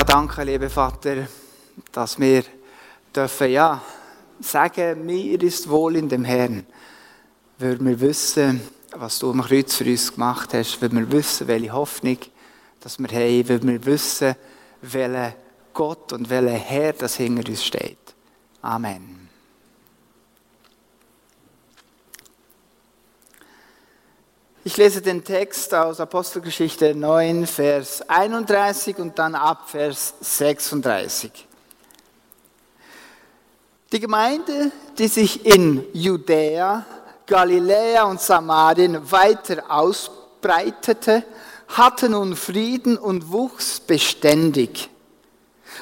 Ja, danke, lieber Vater, dass wir dürfen, ja, sagen, mir ist wohl in dem Herrn, weil wir wissen, was du am Kreuz für uns gemacht hast, weil wir wissen, welche Hoffnung dass wir haben, weil wir wissen, welcher Gott und welcher Herr das hinter uns steht. Amen. Ich lese den Text aus Apostelgeschichte 9, Vers 31 und dann ab Vers 36. Die Gemeinde, die sich in Judäa, Galiläa und Samarien weiter ausbreitete, hatte nun Frieden und wuchs beständig.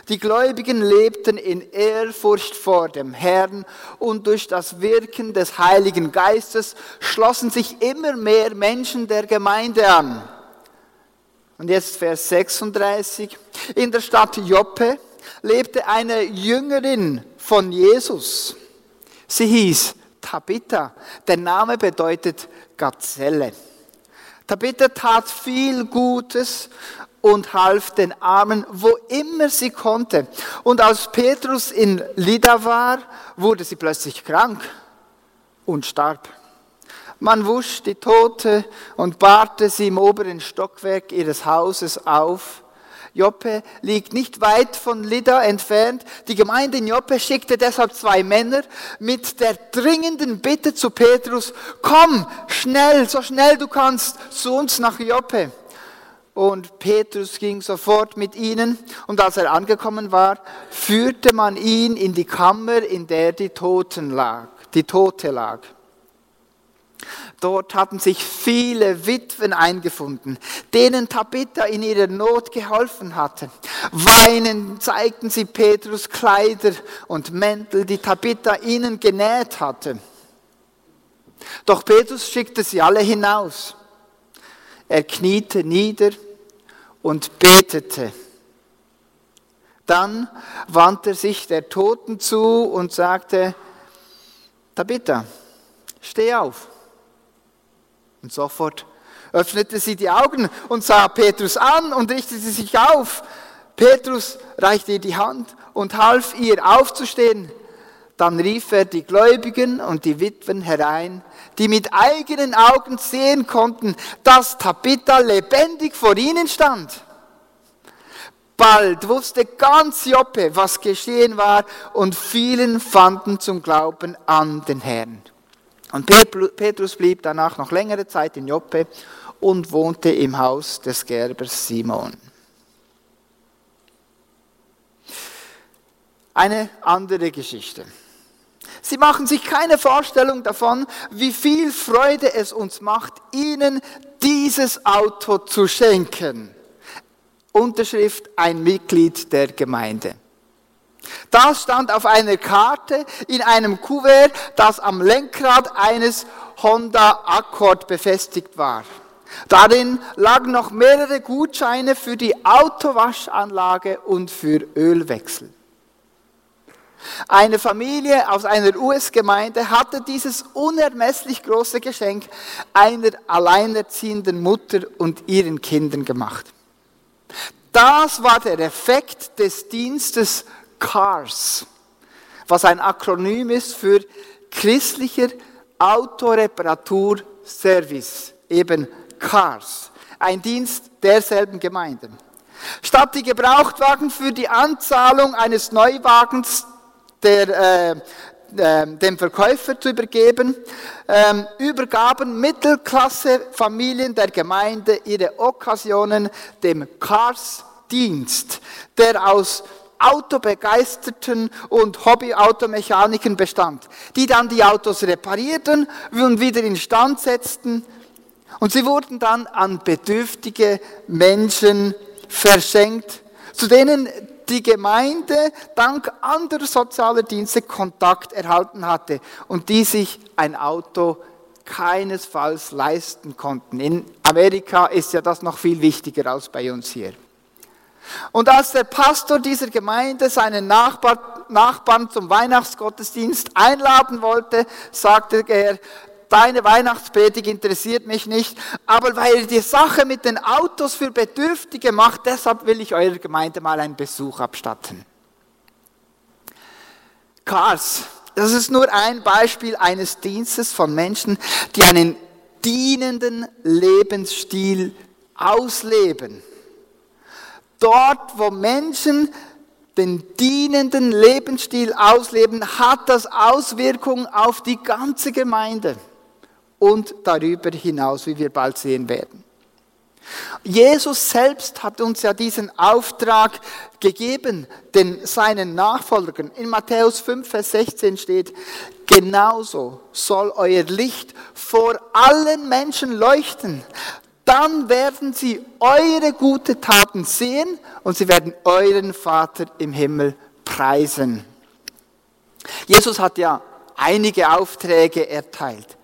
Die Gläubigen lebten in Ehrfurcht vor dem Herrn und durch das Wirken des Heiligen Geistes schlossen sich immer mehr Menschen der Gemeinde an. Und jetzt Vers 36. In der Stadt Joppe lebte eine Jüngerin von Jesus. Sie hieß Tabitha. Der Name bedeutet Gazelle. Tabitha tat viel Gutes und half den Armen, wo immer sie konnte. Und als Petrus in Lida war, wurde sie plötzlich krank und starb. Man wusch die Tote und bahrte sie im oberen Stockwerk ihres Hauses auf. Joppe liegt nicht weit von Lida entfernt. Die Gemeinde in Joppe schickte deshalb zwei Männer mit der dringenden Bitte zu Petrus, komm schnell, so schnell du kannst, zu uns nach Joppe. Und Petrus ging sofort mit ihnen und als er angekommen war, führte man ihn in die Kammer, in der die Toten lag, die Tote lag. Dort hatten sich viele Witwen eingefunden, denen Tabitha in ihrer Not geholfen hatte. Weinend zeigten sie Petrus Kleider und Mäntel, die Tabitha ihnen genäht hatte. Doch Petrus schickte sie alle hinaus. Er kniete nieder und betete. Dann wandte sich der Toten zu und sagte, Tabitha, steh auf. Und sofort öffnete sie die Augen und sah Petrus an und richtete sich auf. Petrus reichte ihr die Hand und half ihr aufzustehen. Dann rief er die Gläubigen und die Witwen herein, die mit eigenen Augen sehen konnten, dass Tabitha lebendig vor ihnen stand. Bald wusste ganz Joppe, was geschehen war, und vielen fanden zum Glauben an den Herrn. Und Petrus blieb danach noch längere Zeit in Joppe und wohnte im Haus des Gerbers Simon. Eine andere Geschichte. Sie machen sich keine Vorstellung davon, wie viel Freude es uns macht, ihnen dieses Auto zu schenken. Unterschrift ein Mitglied der Gemeinde. Das stand auf einer Karte in einem Kuvert, das am Lenkrad eines Honda Accord befestigt war. Darin lagen noch mehrere Gutscheine für die Autowaschanlage und für Ölwechsel. Eine Familie aus einer US-Gemeinde hatte dieses unermesslich große Geschenk einer alleinerziehenden Mutter und ihren Kindern gemacht. Das war der Effekt des Dienstes CARS, was ein Akronym ist für christlicher Autoreparaturservice, eben CARS, ein Dienst derselben Gemeinden. Statt die Gebrauchtwagen für die Anzahlung eines Neuwagens der, äh, äh, dem Verkäufer zu übergeben, ähm, übergaben Mittelklasse-Familien der Gemeinde ihre Okkasionen dem Cars-Dienst, der aus Autobegeisterten und Hobby-Automechanikern bestand, die dann die Autos reparierten und wieder instand setzten. Und sie wurden dann an bedürftige Menschen verschenkt, zu denen die Gemeinde dank anderer sozialer Dienste Kontakt erhalten hatte und die sich ein Auto keinesfalls leisten konnten. In Amerika ist ja das noch viel wichtiger als bei uns hier. Und als der Pastor dieser Gemeinde seinen Nachbar, Nachbarn zum Weihnachtsgottesdienst einladen wollte, sagte er, deine Weihnachtspredigt interessiert mich nicht, aber weil ihr die Sache mit den Autos für Bedürftige macht, deshalb will ich eurer Gemeinde mal einen Besuch abstatten. Cars, das ist nur ein Beispiel eines Dienstes von Menschen, die einen dienenden Lebensstil ausleben. Dort, wo Menschen den dienenden Lebensstil ausleben, hat das Auswirkungen auf die ganze Gemeinde und darüber hinaus, wie wir bald sehen werden. Jesus selbst hat uns ja diesen Auftrag gegeben, den seinen Nachfolgern. In Matthäus 5, Vers 16 steht, genauso soll euer Licht vor allen Menschen leuchten, dann werden sie eure gute Taten sehen und sie werden euren Vater im Himmel preisen. Jesus hat ja einige Aufträge erteilt,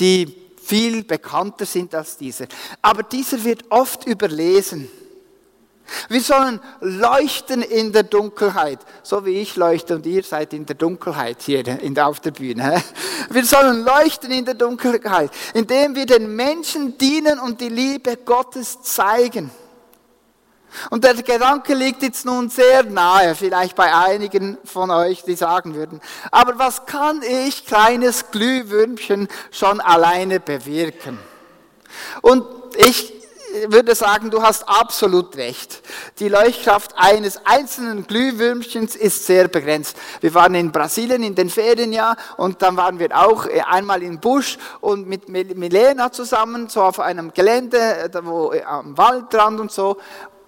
die viel bekannter sind als dieser. Aber dieser wird oft überlesen. Wir sollen leuchten in der Dunkelheit, so wie ich leuchte und ihr seid in der Dunkelheit hier auf der Bühne. Wir sollen leuchten in der Dunkelheit, indem wir den Menschen dienen und die Liebe Gottes zeigen. Und der Gedanke liegt jetzt nun sehr nahe, vielleicht bei einigen von euch, die sagen würden, aber was kann ich, kleines Glühwürmchen, schon alleine bewirken? Und ich würde sagen, du hast absolut recht. Die Leuchtkraft eines einzelnen Glühwürmchens ist sehr begrenzt. Wir waren in Brasilien in den Ferien ja und dann waren wir auch äh, einmal im Busch und mit Milena zusammen, so auf einem Gelände, äh, wo, äh, am Waldrand und so.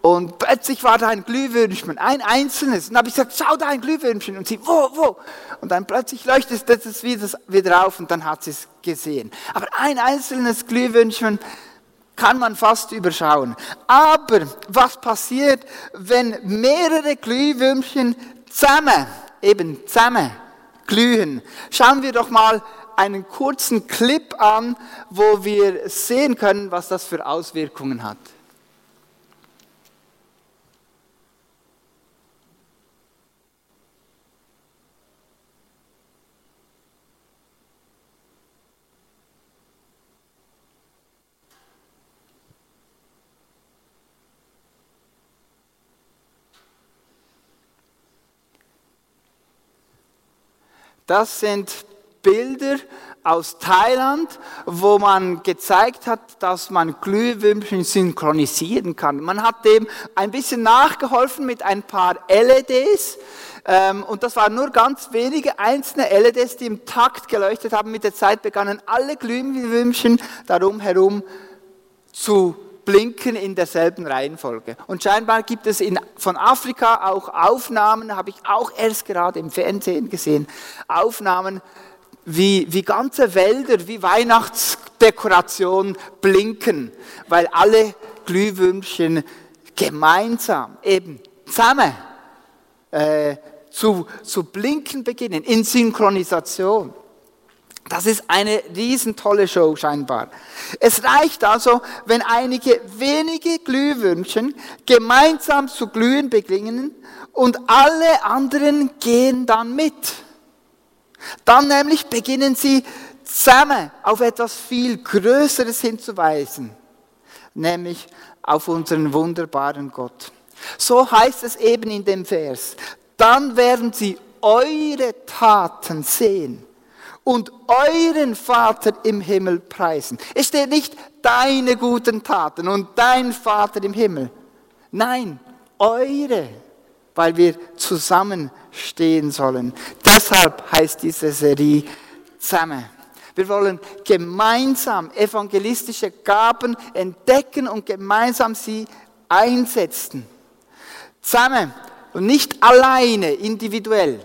Und plötzlich war da ein Glühwürmchen, ein einzelnes. Und dann habe ich gesagt, schau da ein Glühwürmchen. Und sie, wo, wo? Und dann plötzlich leuchtet es wieder, wieder auf und dann hat sie es gesehen. Aber ein einzelnes Glühwürmchen, kann man fast überschauen. Aber was passiert, wenn mehrere Glühwürmchen zusammen, eben zusammen glühen? Schauen wir doch mal einen kurzen Clip an, wo wir sehen können, was das für Auswirkungen hat. Das sind Bilder aus Thailand, wo man gezeigt hat, dass man Glühwürmchen synchronisieren kann. Man hat dem ein bisschen nachgeholfen mit ein paar LEDs. Ähm, und das waren nur ganz wenige einzelne LEDs, die im Takt geleuchtet haben. Mit der Zeit begannen alle Glühwürmchen darum herum zu blinken in derselben Reihenfolge. Und scheinbar gibt es in, von Afrika auch Aufnahmen, habe ich auch erst gerade im Fernsehen gesehen, Aufnahmen, wie, wie ganze Wälder, wie Weihnachtsdekoration blinken, weil alle Glühwürmchen gemeinsam, eben zusammen äh, zu, zu blinken beginnen, in Synchronisation. Das ist eine riesentolle Show scheinbar. Es reicht also, wenn einige wenige Glühwürmchen gemeinsam zu glühen beginnen und alle anderen gehen dann mit. Dann nämlich beginnen sie zusammen auf etwas viel Größeres hinzuweisen, nämlich auf unseren wunderbaren Gott. So heißt es eben in dem Vers. Dann werden sie eure Taten sehen und euren Vater im Himmel preisen. Es steht nicht deine guten Taten und dein Vater im Himmel. Nein, eure, weil wir zusammenstehen sollen. Deshalb heißt diese Serie zusammen. Wir wollen gemeinsam evangelistische Gaben entdecken und gemeinsam sie einsetzen. Zusammen und nicht alleine, individuell.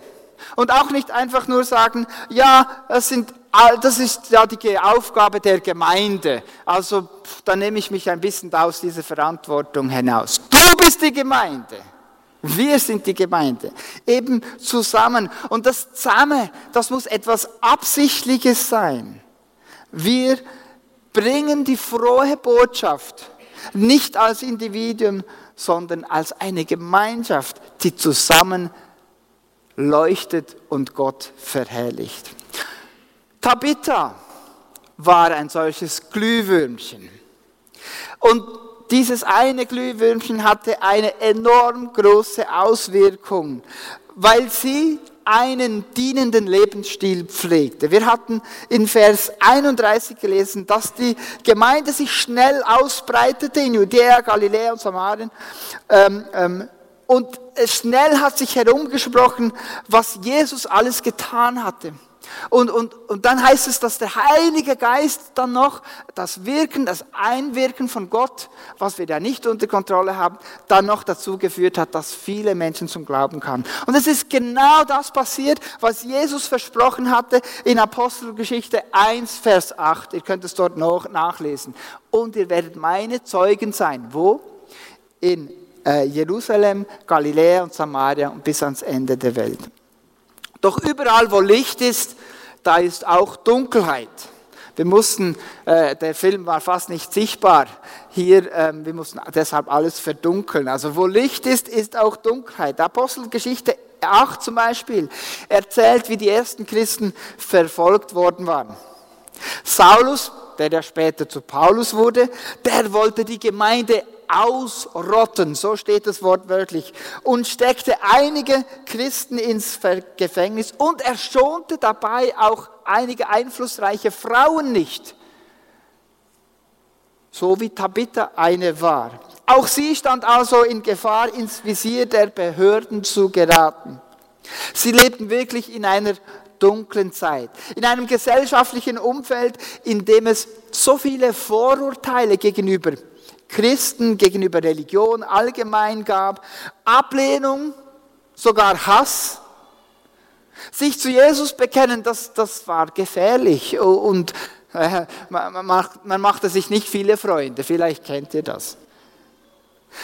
Und auch nicht einfach nur sagen, ja, das, sind, das ist ja die Aufgabe der Gemeinde. Also da nehme ich mich ein bisschen aus dieser Verantwortung hinaus. Du bist die Gemeinde. Wir sind die Gemeinde. Eben zusammen. Und das zusammen, das muss etwas Absichtliches sein. Wir bringen die frohe Botschaft nicht als Individuum, sondern als eine Gemeinschaft, die zusammen leuchtet und Gott verherrlicht. Tabitha war ein solches Glühwürmchen. Und dieses eine Glühwürmchen hatte eine enorm große Auswirkung, weil sie einen dienenden Lebensstil pflegte. Wir hatten in Vers 31 gelesen, dass die Gemeinde sich schnell ausbreitete in Judäa, Galiläa und Samarien. Ähm, ähm, und schnell hat sich herumgesprochen, was Jesus alles getan hatte. Und, und, und dann heißt es, dass der Heilige Geist dann noch das Wirken, das Einwirken von Gott, was wir ja nicht unter Kontrolle haben, dann noch dazu geführt hat, dass viele Menschen zum Glauben kamen. Und es ist genau das passiert, was Jesus versprochen hatte in Apostelgeschichte 1, Vers 8. Ihr könnt es dort noch nachlesen. Und ihr werdet meine Zeugen sein. Wo? In Jerusalem, Galiläa und Samaria und bis ans Ende der Welt. Doch überall, wo Licht ist, da ist auch Dunkelheit. Wir mussten, äh, der Film war fast nicht sichtbar hier, ähm, wir mussten deshalb alles verdunkeln. Also wo Licht ist, ist auch Dunkelheit. Apostelgeschichte 8 zum Beispiel erzählt, wie die ersten Christen verfolgt worden waren. Saulus, der ja später zu Paulus wurde, der wollte die Gemeinde ausrotten, so steht das Wort wörtlich, und steckte einige Christen ins Gefängnis und er schonte dabei auch einige einflussreiche Frauen nicht, so wie Tabitha eine war. Auch sie stand also in Gefahr, ins Visier der Behörden zu geraten. Sie lebten wirklich in einer dunklen Zeit, in einem gesellschaftlichen Umfeld, in dem es so viele Vorurteile gegenüber Christen gegenüber Religion allgemein gab, Ablehnung, sogar Hass. Sich zu Jesus bekennen, das, das war gefährlich und äh, man, macht, man machte sich nicht viele Freunde, vielleicht kennt ihr das.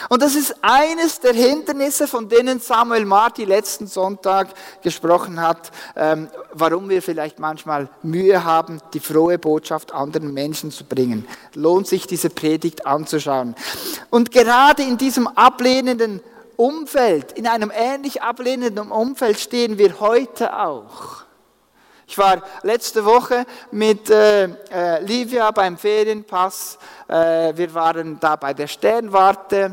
Und das ist eines der Hindernisse, von denen Samuel Marti letzten Sonntag gesprochen hat, ähm, warum wir vielleicht manchmal Mühe haben, die frohe Botschaft anderen Menschen zu bringen. Lohnt sich diese Predigt anzuschauen. Und gerade in diesem ablehnenden Umfeld, in einem ähnlich ablehnenden Umfeld stehen wir heute auch. Ich war letzte Woche mit äh, äh, Livia beim Ferienpass. Äh, wir waren da bei der Sternwarte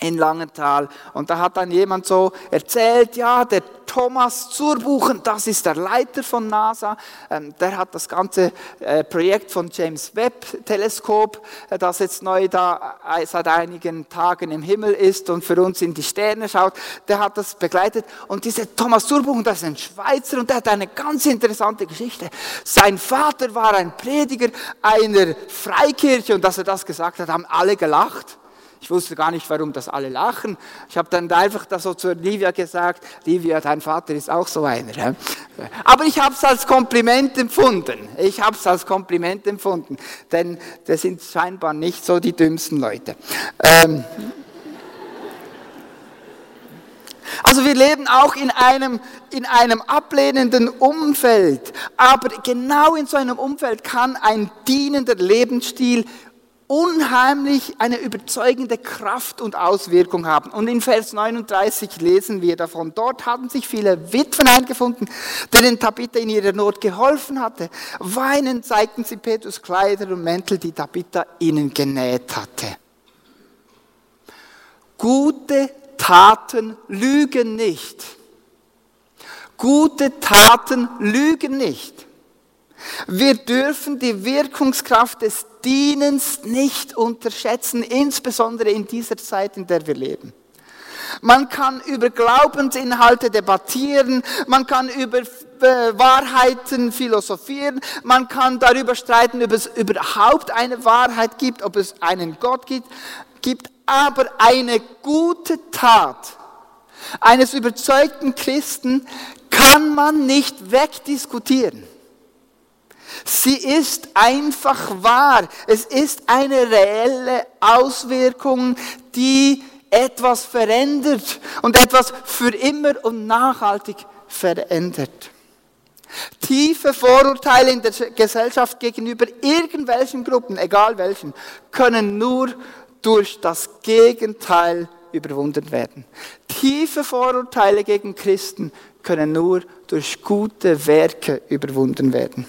in Langenthal. Und da hat dann jemand so erzählt, ja, der Thomas Zurbuchen, das ist der Leiter von NASA, ähm, der hat das ganze äh, Projekt von James Webb Teleskop, äh, das jetzt neu da äh, seit einigen Tagen im Himmel ist und für uns in die Sterne schaut, der hat das begleitet. Und dieser Thomas Zurbuchen, das ist ein Schweizer und der hat eine ganz interessante Geschichte. Sein Vater war ein Prediger einer Freikirche und dass er das gesagt hat, haben alle gelacht. Ich wusste gar nicht, warum das alle lachen. Ich habe dann einfach das so zu Livia gesagt, Livia, dein Vater ist auch so einer. Aber ich habe es als Kompliment empfunden. Ich habe es als Kompliment empfunden, denn das sind scheinbar nicht so die dümmsten Leute. Ähm also wir leben auch in einem, in einem ablehnenden Umfeld, aber genau in so einem Umfeld kann ein dienender Lebensstil unheimlich eine überzeugende Kraft und Auswirkung haben. Und in Vers 39 lesen wir davon. Dort hatten sich viele Witwen eingefunden, denen Tabitha in ihrer Not geholfen hatte. Weinend zeigten sie Petrus Kleider und Mäntel, die Tabitha ihnen genäht hatte. Gute Taten lügen nicht. Gute Taten lügen nicht. Wir dürfen die Wirkungskraft des Dienens nicht unterschätzen, insbesondere in dieser Zeit, in der wir leben. Man kann über Glaubensinhalte debattieren, man kann über äh, Wahrheiten philosophieren, man kann darüber streiten, ob es überhaupt eine Wahrheit gibt, ob es einen Gott gibt, gibt aber eine gute Tat eines überzeugten Christen kann man nicht wegdiskutieren. Sie ist einfach wahr. Es ist eine reelle Auswirkung, die etwas verändert und etwas für immer und nachhaltig verändert. Tiefe Vorurteile in der Gesellschaft gegenüber irgendwelchen Gruppen, egal welchen, können nur durch das Gegenteil überwunden werden. Tiefe Vorurteile gegen Christen können nur durch gute Werke überwunden werden.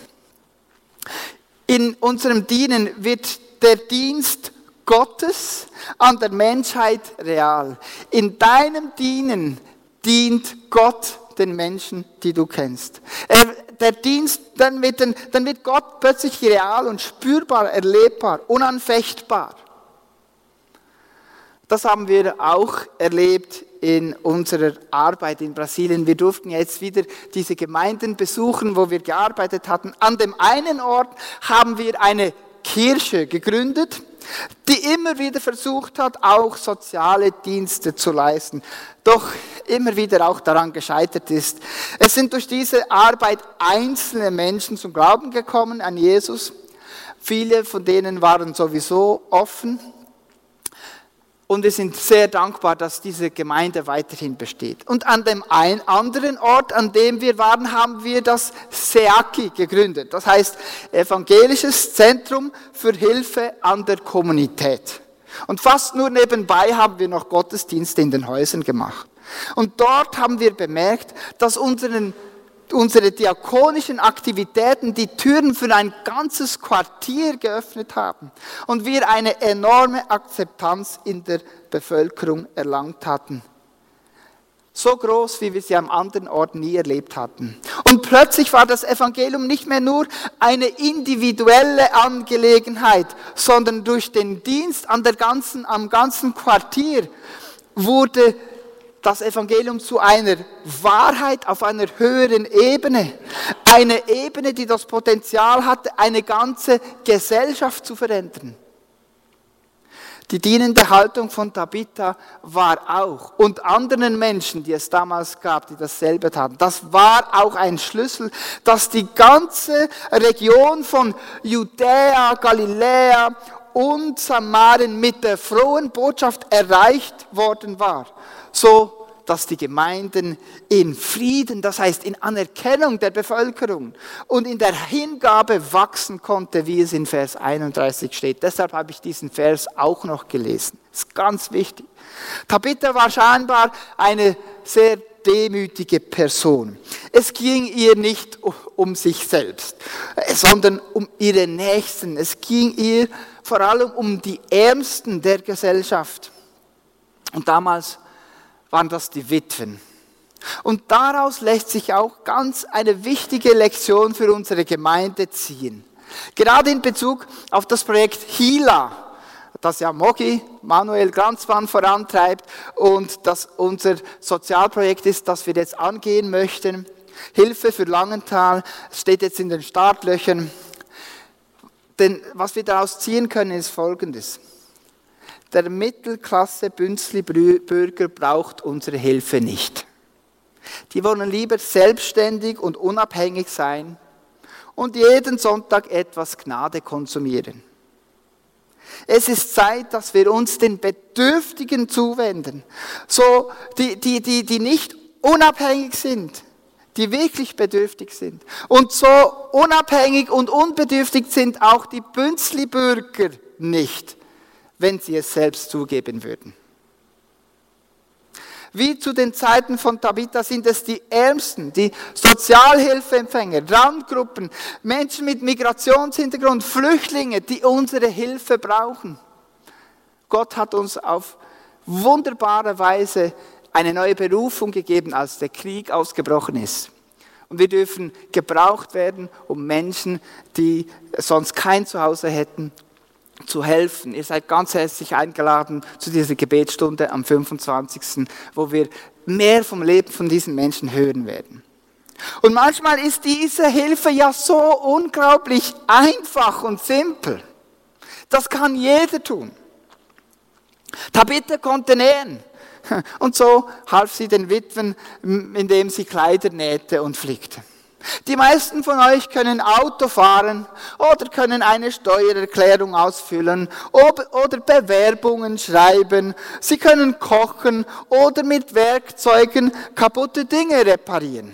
In unserem Dienen wird der Dienst Gottes an der Menschheit real. In deinem Dienen dient Gott den Menschen, die du kennst. Er, der Dienst, dann wird, dann wird Gott plötzlich real und spürbar, erlebbar, unanfechtbar. Das haben wir auch erlebt in unserer Arbeit in Brasilien. Wir durften jetzt wieder diese Gemeinden besuchen, wo wir gearbeitet hatten. An dem einen Ort haben wir eine Kirche gegründet, die immer wieder versucht hat, auch soziale Dienste zu leisten, doch immer wieder auch daran gescheitert ist. Es sind durch diese Arbeit einzelne Menschen zum Glauben gekommen an Jesus. Viele von denen waren sowieso offen und wir sind sehr dankbar, dass diese Gemeinde weiterhin besteht. Und an dem einen anderen Ort, an dem wir waren, haben wir das SEAKI gegründet. Das heißt Evangelisches Zentrum für Hilfe an der Kommunität. Und fast nur nebenbei haben wir noch Gottesdienste in den Häusern gemacht. Und dort haben wir bemerkt, dass unseren unsere diakonischen Aktivitäten die Türen für ein ganzes Quartier geöffnet haben und wir eine enorme Akzeptanz in der Bevölkerung erlangt hatten. So groß, wie wir sie am anderen Ort nie erlebt hatten. Und plötzlich war das Evangelium nicht mehr nur eine individuelle Angelegenheit, sondern durch den Dienst an der ganzen, am ganzen Quartier wurde das Evangelium zu einer Wahrheit auf einer höheren Ebene. Eine Ebene, die das Potenzial hatte, eine ganze Gesellschaft zu verändern. Die dienende Haltung von Tabitha war auch, und anderen Menschen, die es damals gab, die dasselbe taten, das war auch ein Schlüssel, dass die ganze Region von Judäa, Galiläa und Samarien mit der frohen Botschaft erreicht worden war so dass die Gemeinden in Frieden, das heißt in Anerkennung der Bevölkerung und in der Hingabe wachsen konnte, wie es in Vers 31 steht. Deshalb habe ich diesen Vers auch noch gelesen. Das ist ganz wichtig. Tabitha war scheinbar eine sehr demütige Person. Es ging ihr nicht um sich selbst, sondern um ihre Nächsten. Es ging ihr vor allem um die Ärmsten der Gesellschaft. Und damals waren das die Witwen. Und daraus lässt sich auch ganz eine wichtige Lektion für unsere Gemeinde ziehen. Gerade in Bezug auf das Projekt HILA, das ja Mogi, Manuel Granzmann vorantreibt und das unser Sozialprojekt ist, das wir jetzt angehen möchten. Hilfe für Langenthal steht jetzt in den Startlöchern. Denn was wir daraus ziehen können, ist Folgendes. Der Mittelklasse Bünzli-Bürger braucht unsere Hilfe nicht. Die wollen lieber selbstständig und unabhängig sein und jeden Sonntag etwas Gnade konsumieren. Es ist Zeit, dass wir uns den Bedürftigen zuwenden, so die, die, die, die nicht unabhängig sind, die wirklich bedürftig sind. Und so unabhängig und unbedürftig sind auch die Bünzli-Bürger nicht wenn sie es selbst zugeben würden. Wie zu den Zeiten von Tabitha sind es die Ärmsten, die Sozialhilfeempfänger, Randgruppen, Menschen mit Migrationshintergrund, Flüchtlinge, die unsere Hilfe brauchen. Gott hat uns auf wunderbare Weise eine neue Berufung gegeben, als der Krieg ausgebrochen ist. Und wir dürfen gebraucht werden, um Menschen, die sonst kein Zuhause hätten, zu helfen. Ihr seid ganz herzlich eingeladen zu dieser Gebetsstunde am 25., wo wir mehr vom Leben von diesen Menschen hören werden. Und manchmal ist diese Hilfe ja so unglaublich einfach und simpel. Das kann jeder tun. Tabitha konnte nähen. Und so half sie den Witwen, indem sie Kleider nähte und flickte. Die meisten von euch können Auto fahren oder können eine Steuererklärung ausfüllen oder Bewerbungen schreiben. Sie können kochen oder mit Werkzeugen kaputte Dinge reparieren.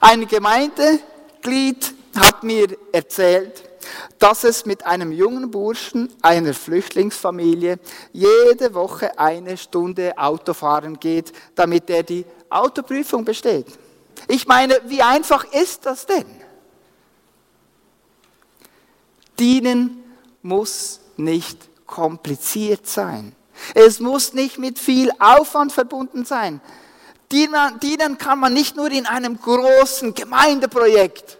Ein Gemeindeglied hat mir erzählt, dass es mit einem jungen Burschen einer Flüchtlingsfamilie jede Woche eine Stunde Autofahren geht, damit er die Autoprüfung besteht. Ich meine, wie einfach ist das denn? Dienen muss nicht kompliziert sein. Es muss nicht mit viel Aufwand verbunden sein. Dienen kann man nicht nur in einem großen Gemeindeprojekt.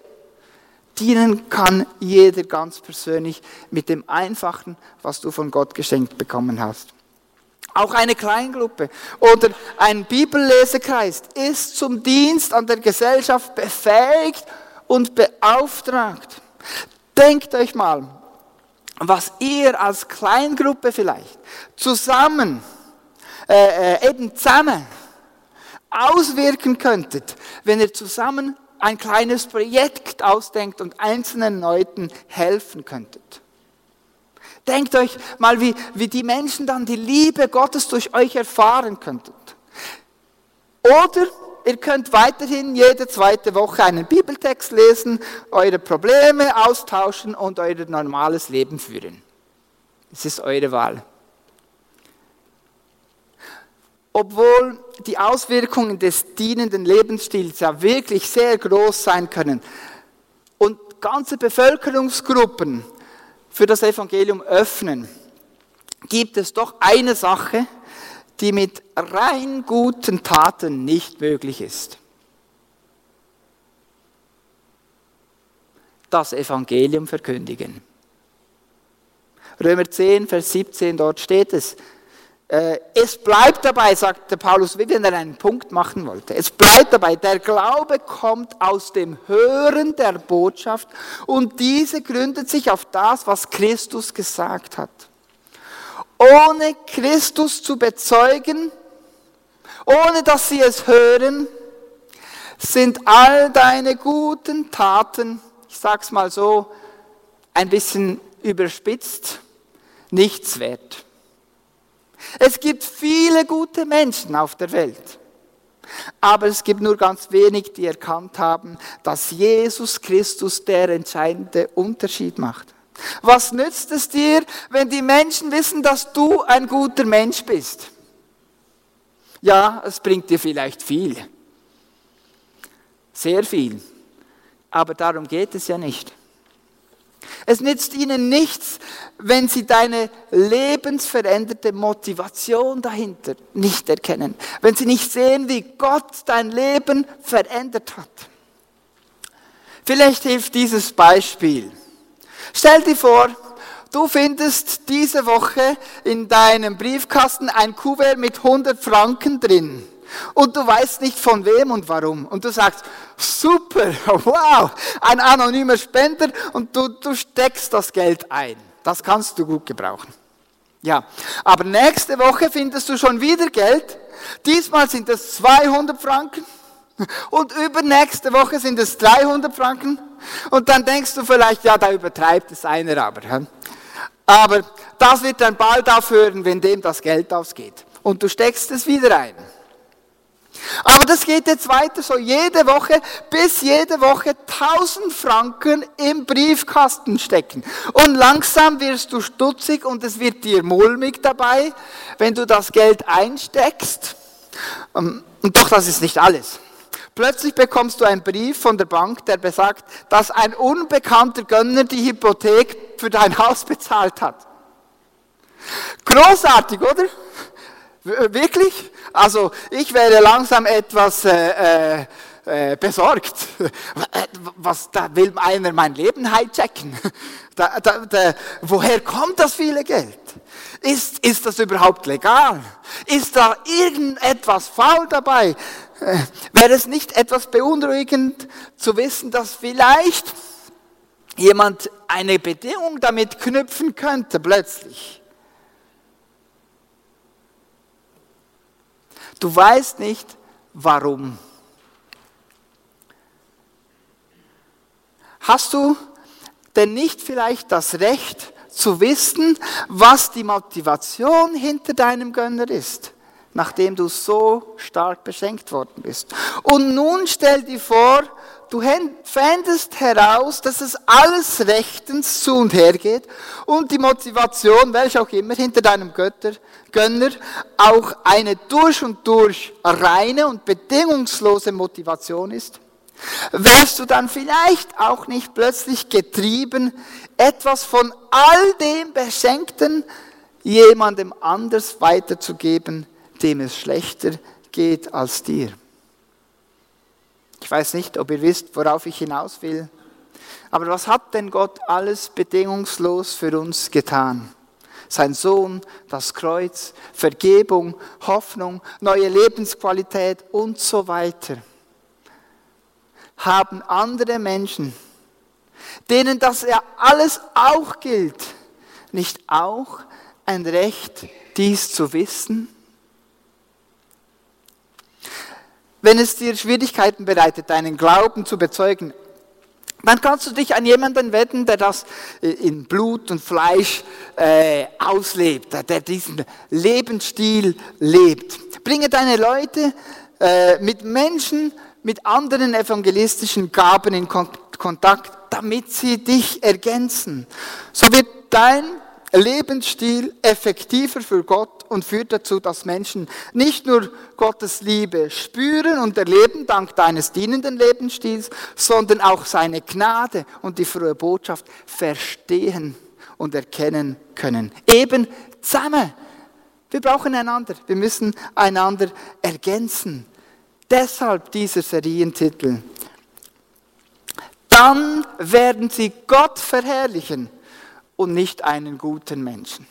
Dienen kann jeder ganz persönlich mit dem Einfachen, was du von Gott geschenkt bekommen hast. Auch eine Kleingruppe oder ein Bibellesekreis ist zum Dienst an der Gesellschaft befähigt und beauftragt. Denkt euch mal, was ihr als Kleingruppe vielleicht zusammen, äh, äh, eben zusammen auswirken könntet, wenn ihr zusammen ein kleines Projekt ausdenkt und einzelnen Leuten helfen könntet. Denkt euch mal, wie, wie die Menschen dann die Liebe Gottes durch euch erfahren könntet. Oder ihr könnt weiterhin jede zweite Woche einen Bibeltext lesen, eure Probleme austauschen und euer normales Leben führen. Es ist eure Wahl. Obwohl die Auswirkungen des dienenden Lebensstils ja wirklich sehr groß sein können und ganze Bevölkerungsgruppen für das Evangelium öffnen, gibt es doch eine Sache, die mit rein guten Taten nicht möglich ist. Das Evangelium verkündigen. Römer 10, Vers 17, dort steht es. Äh, es bleibt dabei, sagte Paulus, wie wenn er einen Punkt machen wollte. Es bleibt dabei, der Glaube kommt aus dem Hören der Botschaft und diese gründet sich auf das, was Christus gesagt hat. Ohne Christus zu bezeugen, ohne dass sie es hören, sind all deine guten Taten, ich sag's mal so, ein bisschen überspitzt, nichts wert. Es gibt viele gute Menschen auf der Welt. Aber es gibt nur ganz wenig, die erkannt haben, dass Jesus Christus der entscheidende Unterschied macht. Was nützt es dir, wenn die Menschen wissen, dass du ein guter Mensch bist? Ja, es bringt dir vielleicht viel. Sehr viel. Aber darum geht es ja nicht. Es nützt ihnen nichts, wenn sie deine lebensveränderte Motivation dahinter nicht erkennen. Wenn sie nicht sehen, wie Gott dein Leben verändert hat. Vielleicht hilft dieses Beispiel. Stell dir vor, du findest diese Woche in deinem Briefkasten ein Kuvert mit 100 Franken drin und du weißt nicht von wem und warum. Und du sagst, super, wow, ein anonymer Spender und du, du steckst das Geld ein. Das kannst du gut gebrauchen. Ja, aber nächste Woche findest du schon wieder Geld. Diesmal sind es 200 Franken und übernächste Woche sind es 300 Franken. Und dann denkst du vielleicht, ja, da übertreibt es einer aber. Aber das wird dann bald aufhören, wenn dem das Geld ausgeht. Und du steckst es wieder ein. Aber das geht jetzt weiter so jede Woche, bis jede Woche 1000 Franken im Briefkasten stecken. Und langsam wirst du stutzig und es wird dir mulmig dabei, wenn du das Geld einsteckst. Ähm, und doch, das ist nicht alles. Plötzlich bekommst du einen Brief von der Bank, der besagt, dass ein unbekannter Gönner die Hypothek für dein Haus bezahlt hat. Großartig, oder? Wirklich? Also ich wäre langsam etwas äh, äh, äh besorgt. Was, da will einer mein Leben hijacken. Da, da, da, woher kommt das viele Geld? Ist, ist das überhaupt legal? Ist da irgendetwas faul dabei? Äh, wäre es nicht etwas beunruhigend zu wissen, dass vielleicht jemand eine Bedingung damit knüpfen könnte plötzlich? Du weißt nicht, warum. Hast du denn nicht vielleicht das Recht zu wissen, was die Motivation hinter deinem Gönner ist, nachdem du so stark beschenkt worden bist? Und nun stell dir vor, du fändest heraus, dass es alles rechtens zu und her geht und die Motivation, welche auch immer hinter deinem Götter, Gönner, auch eine durch und durch reine und bedingungslose Motivation ist. wärst du dann vielleicht auch nicht plötzlich getrieben, etwas von all dem Beschenkten jemandem anders weiterzugeben, dem es schlechter geht als dir? Ich weiß nicht, ob ihr wisst, worauf ich hinaus will. Aber was hat denn Gott alles bedingungslos für uns getan? Sein Sohn, das Kreuz, Vergebung, Hoffnung, neue Lebensqualität und so weiter. Haben andere Menschen, denen das ja alles auch gilt, nicht auch ein Recht, dies zu wissen? Wenn es dir Schwierigkeiten bereitet, deinen Glauben zu bezeugen, dann kannst du dich an jemanden wetten, der das in Blut und Fleisch äh, auslebt, der diesen Lebensstil lebt. Bringe deine Leute äh, mit Menschen, mit anderen evangelistischen Gaben in Kontakt, damit sie dich ergänzen. So wird dein Lebensstil effektiver für Gott und führt dazu, dass Menschen nicht nur Gottes Liebe spüren und erleben dank deines dienenden Lebensstils, sondern auch seine Gnade und die frohe Botschaft verstehen und erkennen können. Eben zusammen. Wir brauchen einander. Wir müssen einander ergänzen. Deshalb dieser Serientitel. Dann werden sie Gott verherrlichen und nicht einen guten Menschen.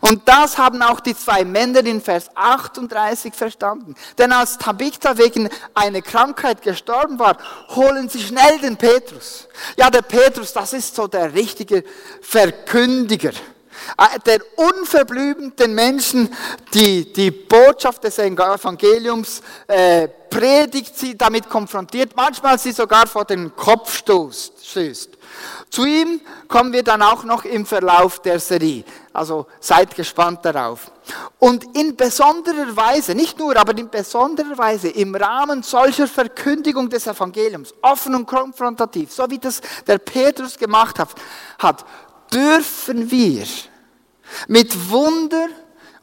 Und das haben auch die zwei Männer in Vers 38 verstanden. Denn als Tabitha wegen einer Krankheit gestorben war, holen sie schnell den Petrus. Ja, der Petrus, das ist so der richtige Verkündiger. Äh, der unverblümt den Menschen die, die Botschaft des Evangeliums äh, predigt, sie damit konfrontiert, manchmal sie sogar vor den Kopf stößt. Zu ihm kommen wir dann auch noch im Verlauf der Serie. Also seid gespannt darauf. Und in besonderer Weise, nicht nur, aber in besonderer Weise im Rahmen solcher Verkündigung des Evangeliums, offen und konfrontativ, so wie das der Petrus gemacht hat, hat dürfen wir mit Wunder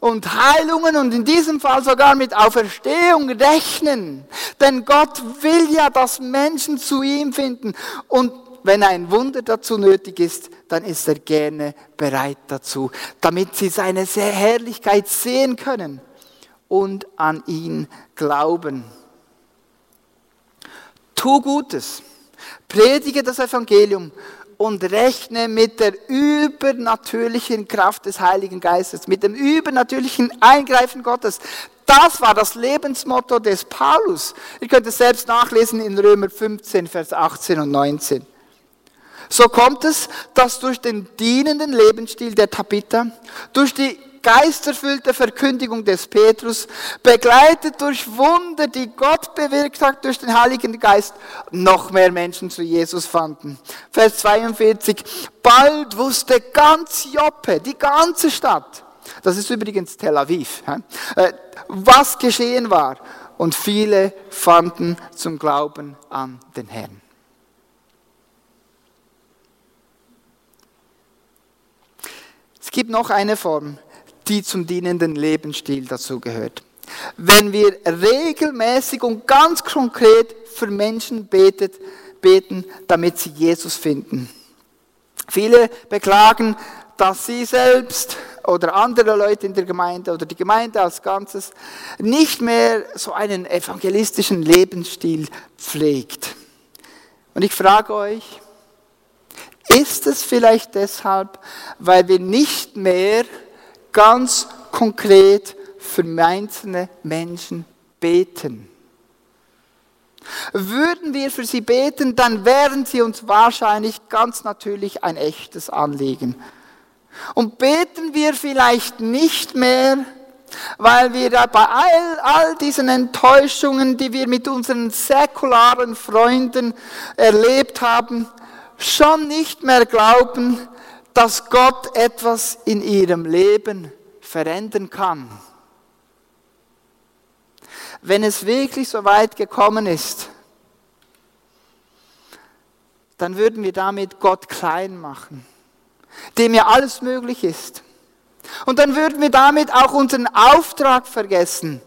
und Heilungen und in diesem Fall sogar mit Auferstehung rechnen. Denn Gott will ja, dass Menschen zu ihm finden. Und wenn ein Wunder dazu nötig ist, dann ist er gerne bereit dazu, damit sie seine Herrlichkeit sehen können und an ihn glauben. Tu Gutes, predige das Evangelium und rechne mit der übernatürlichen Kraft des Heiligen Geistes, mit dem übernatürlichen Eingreifen Gottes. Das war das Lebensmotto des Paulus. Ihr könnt es selbst nachlesen in Römer 15, Vers 18 und 19. So kommt es, dass durch den dienenden Lebensstil der Tabitha, durch die geisterfüllte Verkündigung des Petrus, begleitet durch Wunder, die Gott bewirkt hat durch den Heiligen Geist, noch mehr Menschen zu Jesus fanden. Vers 42. Bald wusste ganz Joppe, die ganze Stadt, das ist übrigens Tel Aviv, äh, was geschehen war. Und viele fanden zum Glauben an den Herrn. Gibt noch eine Form, die zum dienenden Lebensstil dazugehört. Wenn wir regelmäßig und ganz konkret für Menschen betet, beten, damit sie Jesus finden. Viele beklagen, dass sie selbst oder andere Leute in der Gemeinde oder die Gemeinde als Ganzes nicht mehr so einen evangelistischen Lebensstil pflegt. Und ich frage euch, ist es vielleicht deshalb, weil wir nicht mehr ganz konkret für einzelne Menschen beten? Würden wir für sie beten, dann wären sie uns wahrscheinlich ganz natürlich ein echtes Anliegen. Und beten wir vielleicht nicht mehr, weil wir bei all, all diesen Enttäuschungen, die wir mit unseren säkularen Freunden erlebt haben, schon nicht mehr glauben, dass Gott etwas in ihrem Leben verändern kann. Wenn es wirklich so weit gekommen ist, dann würden wir damit Gott klein machen, dem ja alles möglich ist. Und dann würden wir damit auch unseren Auftrag vergessen,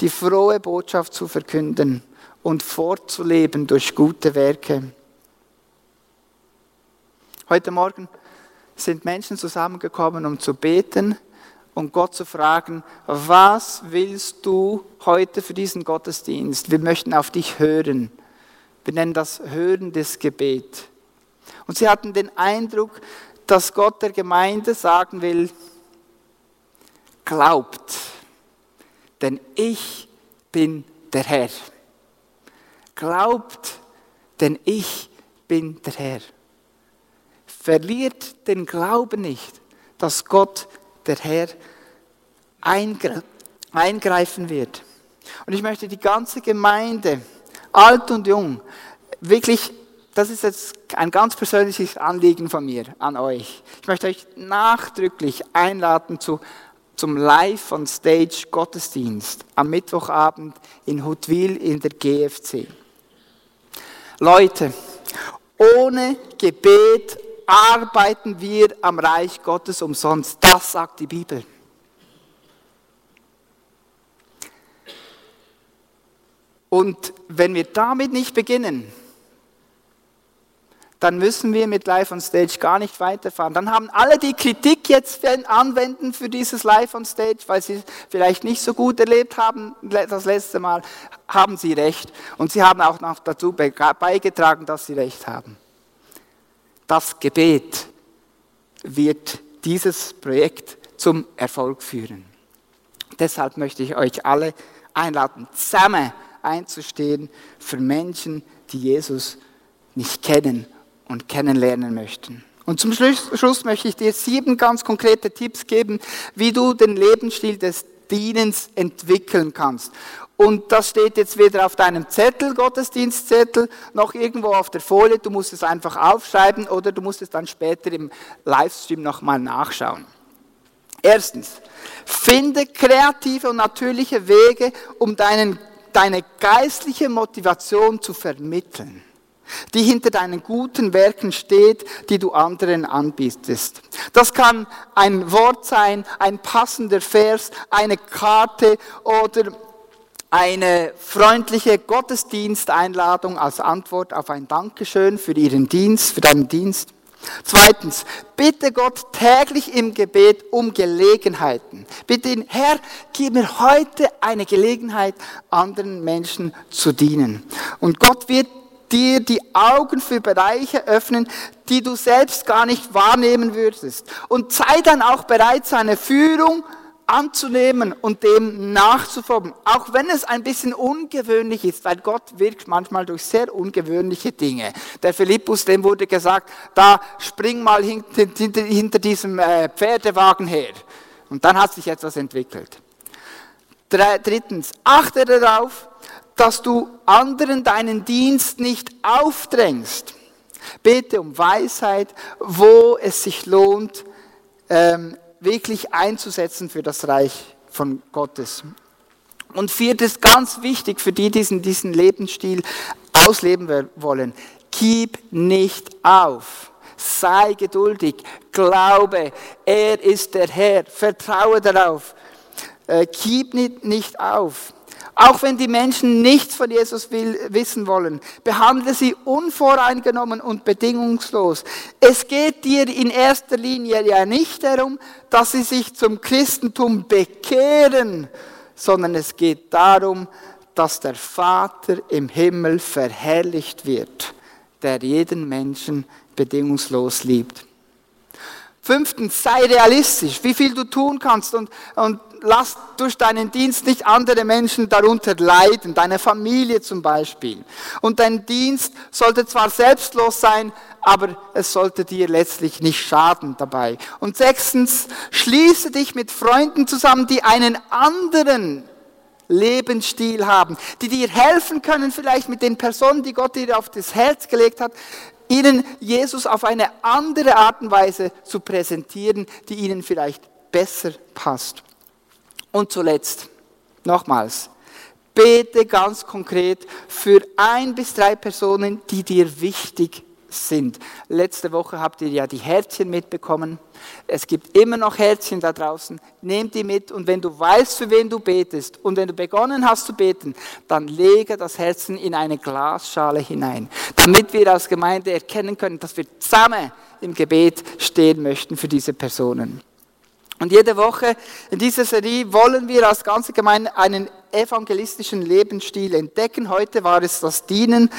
die frohe Botschaft zu verkünden und vorzuleben durch gute Werke. Heute Morgen sind Menschen zusammengekommen, um zu beten und Gott zu fragen, was willst du heute für diesen Gottesdienst? Wir möchten auf dich hören. Wir nennen das hörendes Gebet. Und sie hatten den Eindruck, dass Gott der Gemeinde sagen will, glaubt, denn ich bin der Herr. Glaubt, denn ich bin der Herr. Verliert den Glauben nicht, dass Gott der Herr eingreifen wird. Und ich möchte die ganze Gemeinde, alt und jung, wirklich, das ist jetzt ein ganz persönliches Anliegen von mir an euch. Ich möchte euch nachdrücklich einladen zu, zum Live on Stage Gottesdienst am Mittwochabend in Huttwil in der GFC. Leute, ohne Gebet arbeiten wir am Reich Gottes umsonst. Das sagt die Bibel. Und wenn wir damit nicht beginnen, dann müssen wir mit Live on Stage gar nicht weiterfahren. Dann haben alle die Kritik jetzt anwenden für dieses Live on Stage, weil sie vielleicht nicht so gut erlebt haben das letzte Mal, haben sie recht. Und sie haben auch noch dazu beigetragen, dass sie recht haben. Das Gebet wird dieses Projekt zum Erfolg führen. Deshalb möchte ich euch alle einladen, zusammen einzustehen für Menschen, die Jesus nicht kennen und kennenlernen möchten. Und zum Schluss möchte ich dir sieben ganz konkrete Tipps geben, wie du den Lebensstil des Dienens entwickeln kannst. Und das steht jetzt weder auf deinem Zettel, Gottesdienstzettel, noch irgendwo auf der Folie. Du musst es einfach aufschreiben oder du musst es dann später im Livestream nochmal nachschauen. Erstens, finde kreative und natürliche Wege, um deinen, deine geistliche Motivation zu vermitteln die hinter deinen guten Werken steht, die du anderen anbietest. Das kann ein Wort sein, ein passender Vers, eine Karte oder eine freundliche Gottesdiensteinladung als Antwort auf ein Dankeschön für Ihren Dienst, für deinen Dienst. Zweitens, bitte Gott täglich im Gebet um Gelegenheiten. Bitte ihn, Herr, gib mir heute eine Gelegenheit, anderen Menschen zu dienen. Und Gott wird dir die Augen für Bereiche öffnen, die du selbst gar nicht wahrnehmen würdest. Und sei dann auch bereit, seine Führung anzunehmen und dem nachzufolgen, auch wenn es ein bisschen ungewöhnlich ist, weil Gott wirkt manchmal durch sehr ungewöhnliche Dinge. Der Philippus, dem wurde gesagt, da spring mal hinter, hinter, hinter diesem äh, Pferdewagen her. Und dann hat sich etwas entwickelt. Drittens, achte darauf, dass du anderen deinen Dienst nicht aufdrängst. Bete um Weisheit, wo es sich lohnt, ähm, wirklich einzusetzen für das Reich von Gottes. Und viertes, ganz wichtig für die, die diesen, diesen Lebensstil ausleben wollen, gib nicht auf. Sei geduldig, glaube, er ist der Herr, vertraue darauf. Äh, gib nicht, nicht auf. Auch wenn die Menschen nichts von Jesus will, wissen wollen, behandle sie unvoreingenommen und bedingungslos. Es geht dir in erster Linie ja nicht darum, dass sie sich zum Christentum bekehren, sondern es geht darum, dass der Vater im Himmel verherrlicht wird, der jeden Menschen bedingungslos liebt. Fünftens, sei realistisch, wie viel du tun kannst und, und lass durch deinen Dienst nicht andere Menschen darunter leiden, deine Familie zum Beispiel. Und dein Dienst sollte zwar selbstlos sein, aber es sollte dir letztlich nicht schaden dabei. Und sechstens, schließe dich mit Freunden zusammen, die einen anderen Lebensstil haben, die dir helfen können, vielleicht mit den Personen, die Gott dir auf das Herz gelegt hat, ihnen Jesus auf eine andere Art und Weise zu präsentieren, die ihnen vielleicht besser passt. Und zuletzt, nochmals, bete ganz konkret für ein bis drei Personen, die dir wichtig sind. Letzte Woche habt ihr ja die Herzchen mitbekommen. Es gibt immer noch Herzchen da draußen. Nehmt die mit und wenn du weißt, für wen du betest und wenn du begonnen hast zu beten, dann lege das Herzen in eine Glasschale hinein, damit wir als Gemeinde erkennen können, dass wir zusammen im Gebet stehen möchten für diese Personen. Und jede Woche in dieser Serie wollen wir als ganze Gemeinde einen evangelistischen Lebensstil entdecken. Heute war es das Dienen.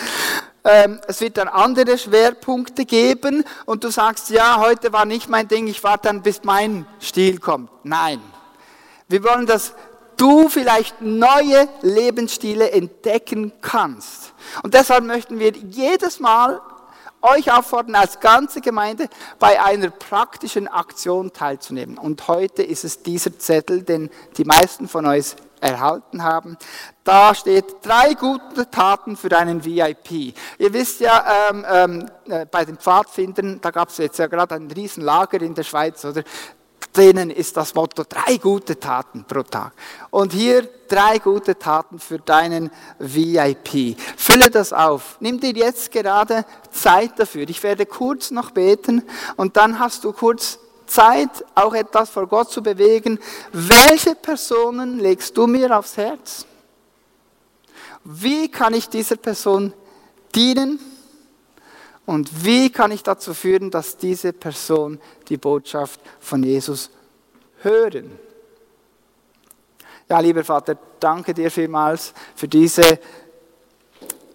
Ähm, es wird dann andere Schwerpunkte geben und du sagst, ja, heute war nicht mein Ding, ich warte dann, bis mein Stil kommt. Nein. Wir wollen, dass du vielleicht neue Lebensstile entdecken kannst. Und deshalb möchten wir jedes Mal euch auffordern, als ganze Gemeinde bei einer praktischen Aktion teilzunehmen. Und heute ist es dieser Zettel, den die meisten von euch erhalten haben. Da steht drei gute Taten für einen VIP. Ihr wisst ja, ähm, ähm, äh, bei den Pfadfindern, da gab es jetzt ja gerade ein Riesenlager in der Schweiz, oder? Denen ist das Motto drei gute Taten pro Tag. Und hier drei gute Taten für deinen VIP. Fülle das auf. Nimm dir jetzt gerade Zeit dafür. Ich werde kurz noch beten und dann hast du kurz Zeit, auch etwas vor Gott zu bewegen. Welche Personen legst du mir aufs Herz? Wie kann ich dieser Person dienen? Und wie kann ich dazu führen, dass diese Person die Botschaft von Jesus hören? Ja, lieber Vater, danke dir vielmals für diese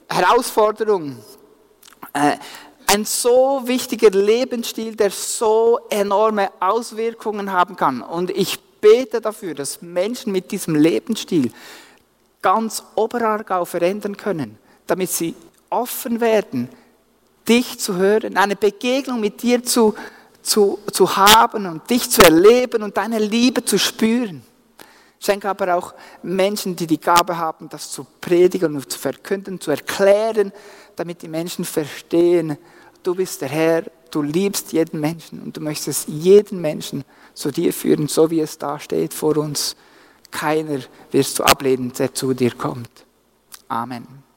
Herausforderung. Äh, ein so wichtiger Lebensstil, der so enorme Auswirkungen haben kann. Und ich bete dafür, dass Menschen mit diesem Lebensstil ganz Oberargau verändern können, damit sie offen werden, dich zu hören, eine Begegnung mit dir zu, zu, zu haben und dich zu erleben und deine Liebe zu spüren. Schenke aber auch Menschen, die die Gabe haben, das zu predigen und zu verkünden, zu erklären, damit die Menschen verstehen, du bist der Herr, du liebst jeden Menschen und du möchtest jeden Menschen zu dir führen, so wie es da steht vor uns. Keiner wirst du ablehnen, der zu dir kommt. Amen.